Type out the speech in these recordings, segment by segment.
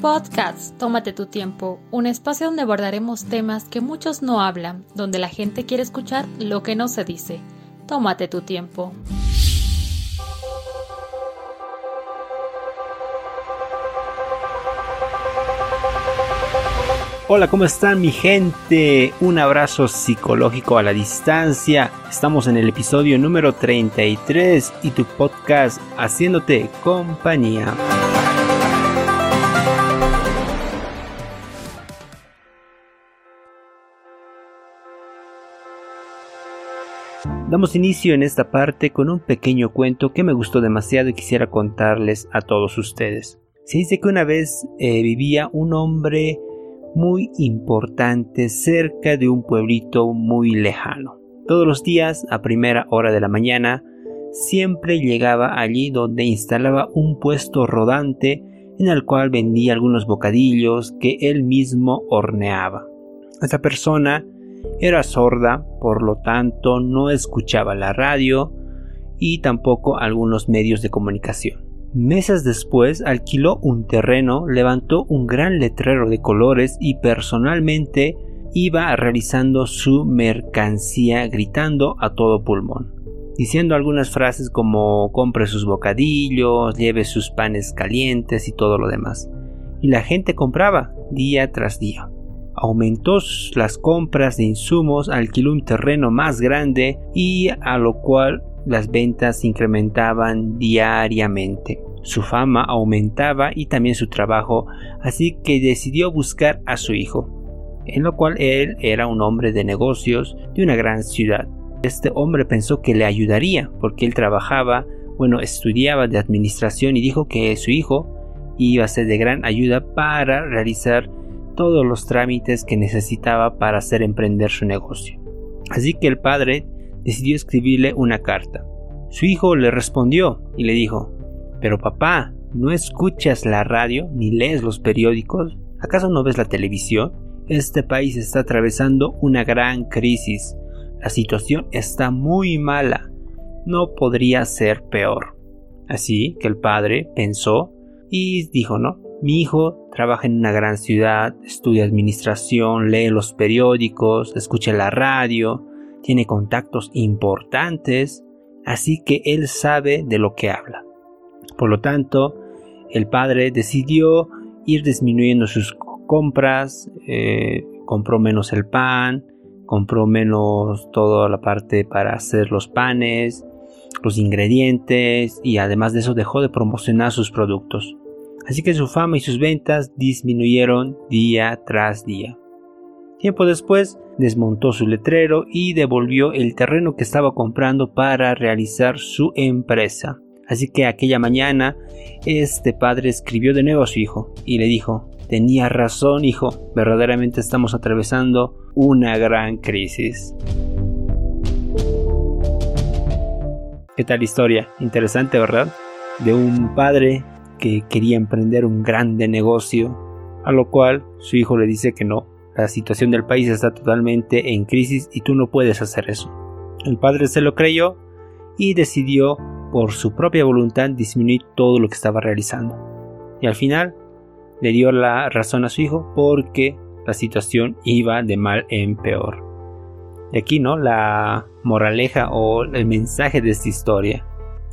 Podcast, tómate tu tiempo, un espacio donde abordaremos temas que muchos no hablan, donde la gente quiere escuchar lo que no se dice. Tómate tu tiempo. Hola, ¿cómo están mi gente? Un abrazo psicológico a la distancia. Estamos en el episodio número 33 y tu podcast haciéndote compañía. Damos inicio en esta parte con un pequeño cuento que me gustó demasiado y quisiera contarles a todos ustedes. Se dice que una vez eh, vivía un hombre muy importante cerca de un pueblito muy lejano. Todos los días, a primera hora de la mañana, siempre llegaba allí donde instalaba un puesto rodante en el cual vendía algunos bocadillos que él mismo horneaba. Esta persona era sorda, por lo tanto no escuchaba la radio y tampoco algunos medios de comunicación. Meses después alquiló un terreno, levantó un gran letrero de colores y personalmente iba realizando su mercancía gritando a todo pulmón, diciendo algunas frases como compre sus bocadillos, lleve sus panes calientes y todo lo demás. Y la gente compraba día tras día. Aumentó las compras de insumos, alquiló un terreno más grande y a lo cual las ventas incrementaban diariamente. Su fama aumentaba y también su trabajo, así que decidió buscar a su hijo, en lo cual él era un hombre de negocios de una gran ciudad. Este hombre pensó que le ayudaría porque él trabajaba, bueno, estudiaba de administración y dijo que su hijo iba a ser de gran ayuda para realizar todos los trámites que necesitaba para hacer emprender su negocio. Así que el padre decidió escribirle una carta. Su hijo le respondió y le dijo, Pero papá, ¿no escuchas la radio ni lees los periódicos? ¿Acaso no ves la televisión? Este país está atravesando una gran crisis. La situación está muy mala. No podría ser peor. Así que el padre pensó y dijo, no, mi hijo trabaja en una gran ciudad, estudia administración, lee los periódicos, escucha la radio, tiene contactos importantes, así que él sabe de lo que habla. Por lo tanto, el padre decidió ir disminuyendo sus compras, eh, compró menos el pan, compró menos toda la parte para hacer los panes, los ingredientes y además de eso dejó de promocionar sus productos. Así que su fama y sus ventas disminuyeron día tras día. Tiempo después, desmontó su letrero y devolvió el terreno que estaba comprando para realizar su empresa. Así que aquella mañana, este padre escribió de nuevo a su hijo y le dijo, tenía razón hijo, verdaderamente estamos atravesando una gran crisis. ¿Qué tal historia? Interesante, ¿verdad? De un padre que quería emprender un grande negocio, a lo cual su hijo le dice que no, la situación del país está totalmente en crisis y tú no puedes hacer eso. El padre se lo creyó y decidió por su propia voluntad disminuir todo lo que estaba realizando. Y al final le dio la razón a su hijo porque la situación iba de mal en peor. Y aquí, ¿no? La moraleja o el mensaje de esta historia.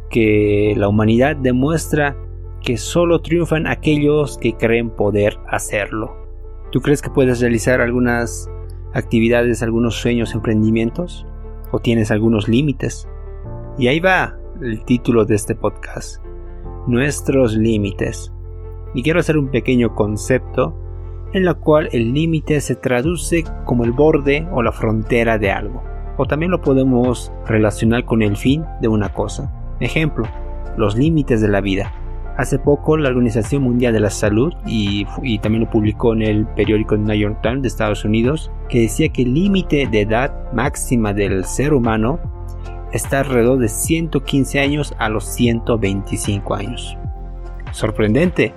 Que la humanidad demuestra que solo triunfan aquellos que creen poder hacerlo. ¿Tú crees que puedes realizar algunas actividades, algunos sueños, emprendimientos? ¿O tienes algunos límites? Y ahí va el título de este podcast. Nuestros límites. Y quiero hacer un pequeño concepto en la cual el límite se traduce como el borde o la frontera de algo. O también lo podemos relacionar con el fin de una cosa. Ejemplo, los límites de la vida. Hace poco la Organización Mundial de la Salud, y, también lo publicó en el periódico New York Times de Estados Unidos, que decía que el límite de edad máxima del ser humano está alrededor de 115 años a los 125 años. Sorprendente.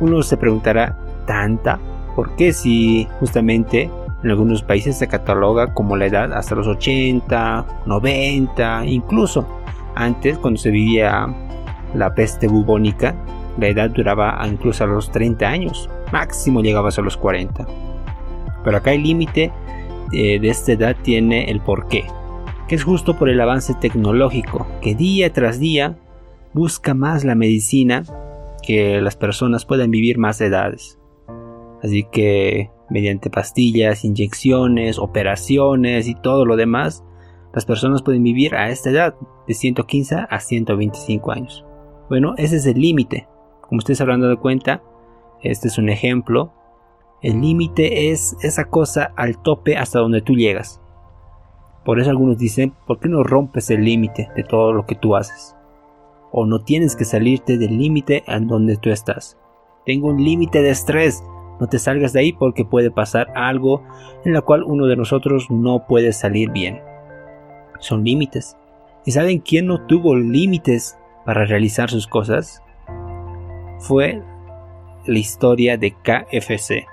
Uno se preguntará, ¿tanta? ¿Por qué si justamente en algunos países se cataloga como la edad hasta los 80, 90, incluso antes cuando se vivía la peste bubónica, la edad duraba incluso a los 30 años, máximo llegabas a los 40. Pero acá el límite eh, de esta edad tiene el porqué, que es justo por el avance tecnológico, que día tras día busca más la medicina que las personas puedan vivir más edades. Así que mediante pastillas, inyecciones, operaciones y todo lo demás, las personas pueden vivir a esta edad de 115 a 125 años. Bueno, ese es el límite. Como ustedes habrán dado cuenta, este es un ejemplo. El límite es esa cosa al tope hasta donde tú llegas. Por eso algunos dicen, ¿por qué no rompes el límite de todo lo que tú haces? O no tienes que salirte del límite en donde tú estás. Tengo un límite de estrés. No te salgas de ahí porque puede pasar algo en la cual uno de nosotros no puede salir bien. Son límites. ¿Y saben quién no tuvo límites para realizar sus cosas? Fue la historia de KFC.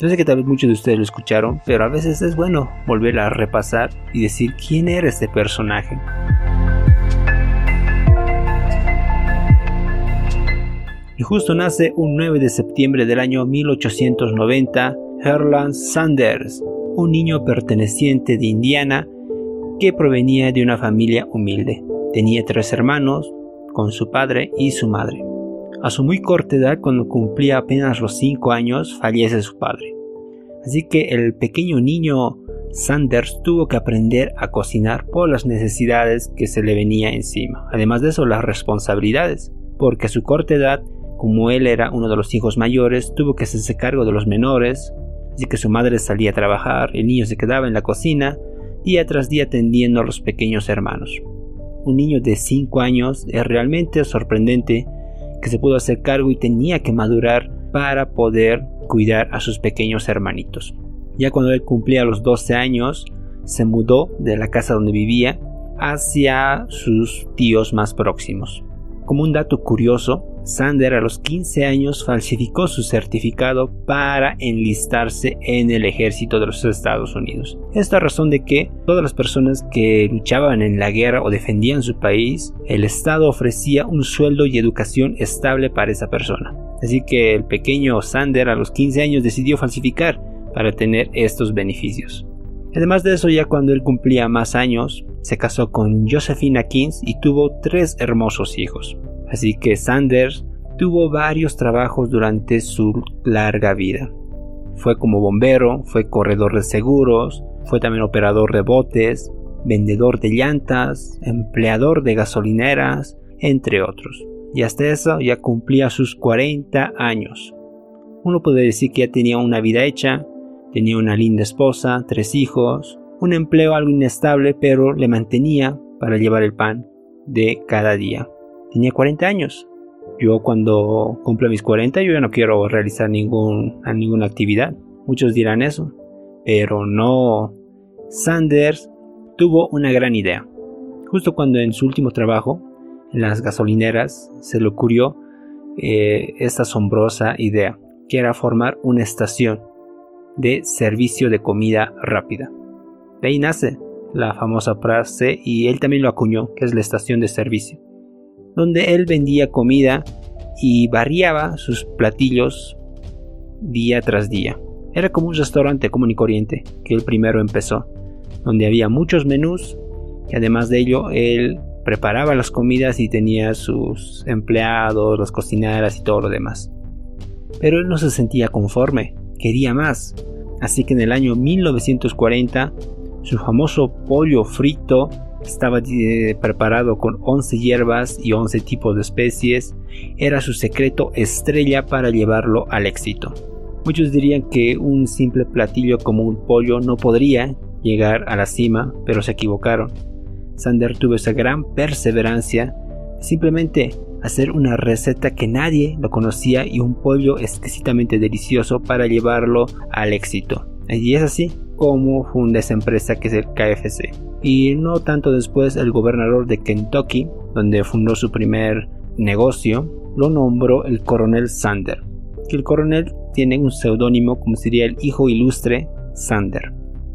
Yo que tal vez muchos de ustedes lo escucharon, pero a veces es bueno volver a repasar y decir quién era este personaje. Y justo nace un 9 de septiembre del año 1890 Herland Sanders, un niño perteneciente de Indiana que provenía de una familia humilde. Tenía tres hermanos, con su padre y su madre. A su muy corta edad, cuando cumplía apenas los 5 años, fallece su padre. Así que el pequeño niño Sanders tuvo que aprender a cocinar por las necesidades que se le venía encima. Además de eso, las responsabilidades, porque a su corta edad, como él era uno de los hijos mayores, tuvo que hacerse cargo de los menores, así que su madre salía a trabajar, el niño se quedaba en la cocina, día tras día atendiendo a los pequeños hermanos. Un niño de 5 años es realmente sorprendente que se pudo hacer cargo y tenía que madurar para poder cuidar a sus pequeños hermanitos. Ya cuando él cumplía los 12 años, se mudó de la casa donde vivía hacia sus tíos más próximos. Como un dato curioso, Sander a los 15 años falsificó su certificado para enlistarse en el ejército de los Estados Unidos. Esta razón de que todas las personas que luchaban en la guerra o defendían su país, el Estado ofrecía un sueldo y educación estable para esa persona. Así que el pequeño Sander a los 15 años decidió falsificar para tener estos beneficios. Además de eso, ya cuando él cumplía más años, se casó con Josephina Kings y tuvo tres hermosos hijos. Así que Sanders tuvo varios trabajos durante su larga vida. Fue como bombero, fue corredor de seguros, fue también operador de botes, vendedor de llantas, empleador de gasolineras, entre otros. Y hasta eso ya cumplía sus 40 años. Uno puede decir que ya tenía una vida hecha, tenía una linda esposa, tres hijos, un empleo algo inestable, pero le mantenía para llevar el pan de cada día. Tenía 40 años. Yo cuando cumplo mis 40 yo ya no quiero realizar ningún, ninguna actividad. Muchos dirán eso. Pero no. Sanders tuvo una gran idea. Justo cuando en su último trabajo, en las gasolineras, se le ocurrió eh, esta asombrosa idea, que era formar una estación de servicio de comida rápida. De ahí nace la famosa frase y él también lo acuñó, que es la estación de servicio donde él vendía comida y variaba sus platillos día tras día. Era como un restaurante común y corriente que él primero empezó, donde había muchos menús y además de ello él preparaba las comidas y tenía sus empleados, las cocineras y todo lo demás. Pero él no se sentía conforme, quería más. Así que en el año 1940 su famoso pollo frito estaba eh, preparado con 11 hierbas y 11 tipos de especies. Era su secreto estrella para llevarlo al éxito. Muchos dirían que un simple platillo como un pollo no podría llegar a la cima, pero se equivocaron. Sander tuvo esa gran perseverancia simplemente hacer una receta que nadie lo conocía y un pollo exquisitamente delicioso para llevarlo al éxito. Y es así como funda esa empresa que es el KFC. Y no tanto después el gobernador de Kentucky, donde fundó su primer negocio, lo nombró el coronel Sander. Que el coronel tiene un seudónimo como sería el hijo ilustre Sander.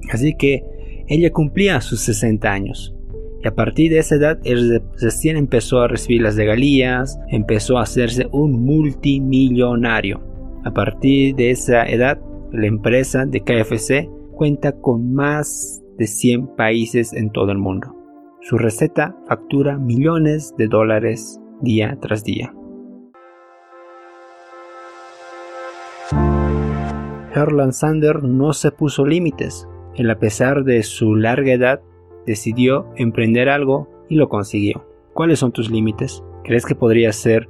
Así que ella cumplía sus 60 años. Y a partir de esa edad, él recién empezó a recibir las regalías, empezó a hacerse un multimillonario. A partir de esa edad, la empresa de KFC cuenta con más de 100 países en todo el mundo. Su receta factura millones de dólares día tras día. Herland Sander no se puso límites. Él a pesar de su larga edad decidió emprender algo y lo consiguió. ¿Cuáles son tus límites? ¿Crees que podría ser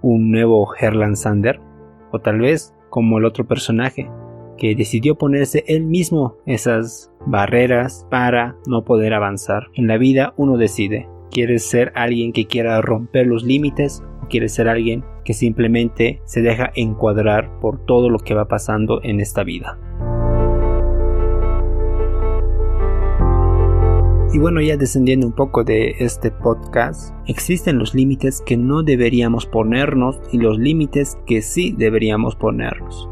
un nuevo Herland Sander? O tal vez como el otro personaje, que decidió ponerse él mismo esas barreras para no poder avanzar. En la vida uno decide, ¿quieres ser alguien que quiera romper los límites o quieres ser alguien que simplemente se deja encuadrar por todo lo que va pasando en esta vida? Y bueno, ya descendiendo un poco de este podcast, existen los límites que no deberíamos ponernos y los límites que sí deberíamos ponernos.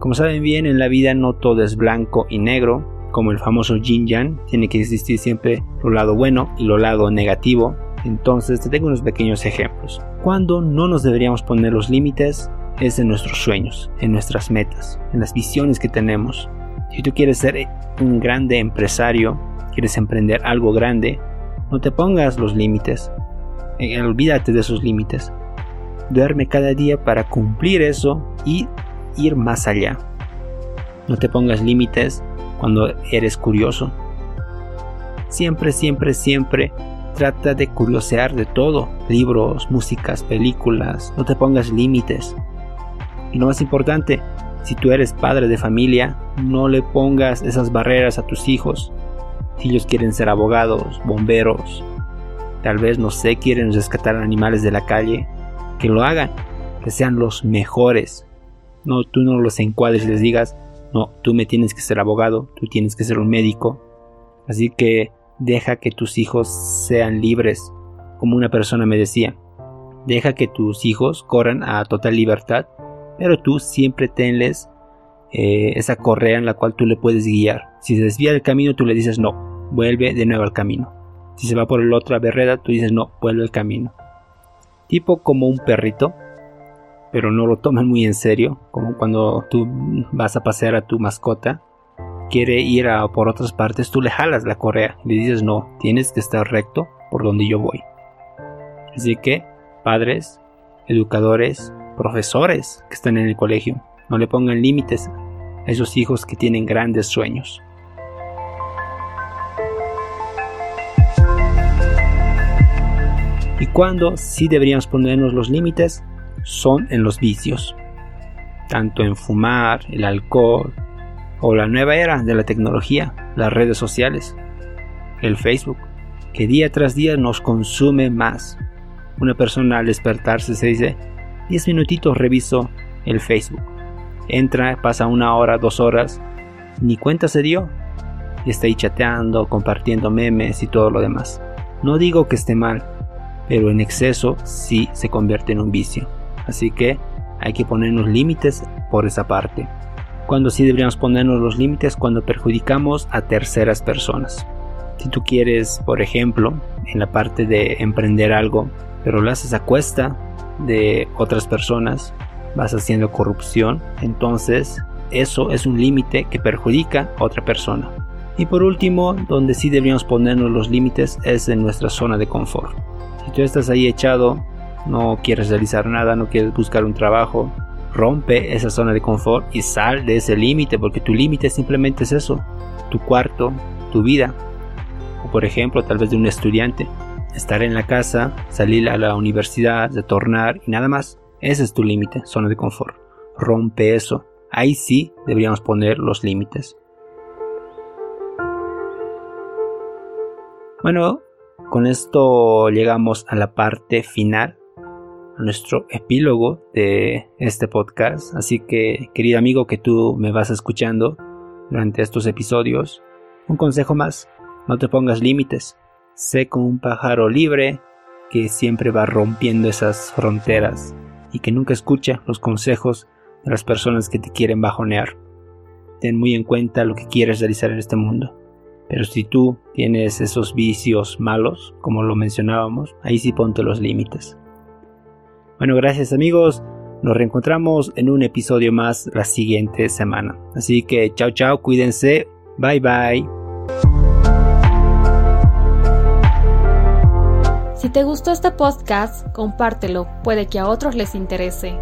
Como saben bien, en la vida no todo es blanco y negro, como el famoso yin yang, tiene que existir siempre lo lado bueno y lo lado negativo. Entonces te tengo unos pequeños ejemplos. Cuando no nos deberíamos poner los límites es en nuestros sueños, en nuestras metas, en las visiones que tenemos. Si tú quieres ser un grande empresario, quieres emprender algo grande, no te pongas los límites. Eh, olvídate de esos límites. Duerme cada día para cumplir eso y ir más allá. No te pongas límites cuando eres curioso. Siempre, siempre, siempre trata de curiosear de todo. Libros, músicas, películas. No te pongas límites. Y lo más importante, si tú eres padre de familia, no le pongas esas barreras a tus hijos. Si ellos quieren ser abogados, bomberos, tal vez, no sé, quieren rescatar animales de la calle, que lo hagan, que sean los mejores. No, tú no los encuadres y les digas, no, tú me tienes que ser abogado, tú tienes que ser un médico. Así que deja que tus hijos sean libres. Como una persona me decía, deja que tus hijos corran a total libertad, pero tú siempre tenles eh, esa correa en la cual tú le puedes guiar. Si se desvía del camino, tú le dices no, vuelve de nuevo al camino. Si se va por el otra vereda, tú dices no, vuelve al camino. Tipo como un perrito, pero no lo toman muy en serio, como cuando tú vas a pasear a tu mascota, quiere ir a por otras partes, tú le jalas la correa le dices no, tienes que estar recto por donde yo voy. Así que, padres, educadores, profesores que están en el colegio, no le pongan límites a esos hijos que tienen grandes sueños. y cuando sí deberíamos ponernos los límites son en los vicios, tanto en fumar, el alcohol o la nueva era de la tecnología, las redes sociales, el Facebook, que día tras día nos consume más. Una persona al despertarse se dice, 10 minutitos reviso el Facebook. Entra, pasa una hora, dos horas, ni cuenta se dio. Y está ahí chateando, compartiendo memes y todo lo demás. No digo que esté mal, pero en exceso sí se convierte en un vicio. Así que hay que ponernos límites por esa parte. Cuando sí deberíamos ponernos los límites cuando perjudicamos a terceras personas. Si tú quieres, por ejemplo, en la parte de emprender algo, pero lo haces a cuesta de otras personas, vas haciendo corrupción, entonces eso es un límite que perjudica a otra persona. Y por último, donde sí deberíamos ponernos los límites es en nuestra zona de confort. Si tú estás ahí echado, no quieres realizar nada, no quieres buscar un trabajo, rompe esa zona de confort y sal de ese límite, porque tu límite simplemente es eso, tu cuarto, tu vida. O por ejemplo, tal vez de un estudiante, estar en la casa, salir a la universidad, retornar y nada más. Ese es tu límite, zona de confort. Rompe eso. Ahí sí deberíamos poner los límites. Bueno, con esto llegamos a la parte final, nuestro epílogo de este podcast. Así que, querido amigo que tú me vas escuchando durante estos episodios, un consejo más, no te pongas límites. Sé como un pájaro libre que siempre va rompiendo esas fronteras y que nunca escucha los consejos de las personas que te quieren bajonear. Ten muy en cuenta lo que quieres realizar en este mundo. Pero si tú tienes esos vicios malos, como lo mencionábamos, ahí sí ponte los límites. Bueno, gracias amigos. Nos reencontramos en un episodio más la siguiente semana. Así que chao chao, cuídense. Bye bye. Si te gustó este podcast, compártelo, puede que a otros les interese.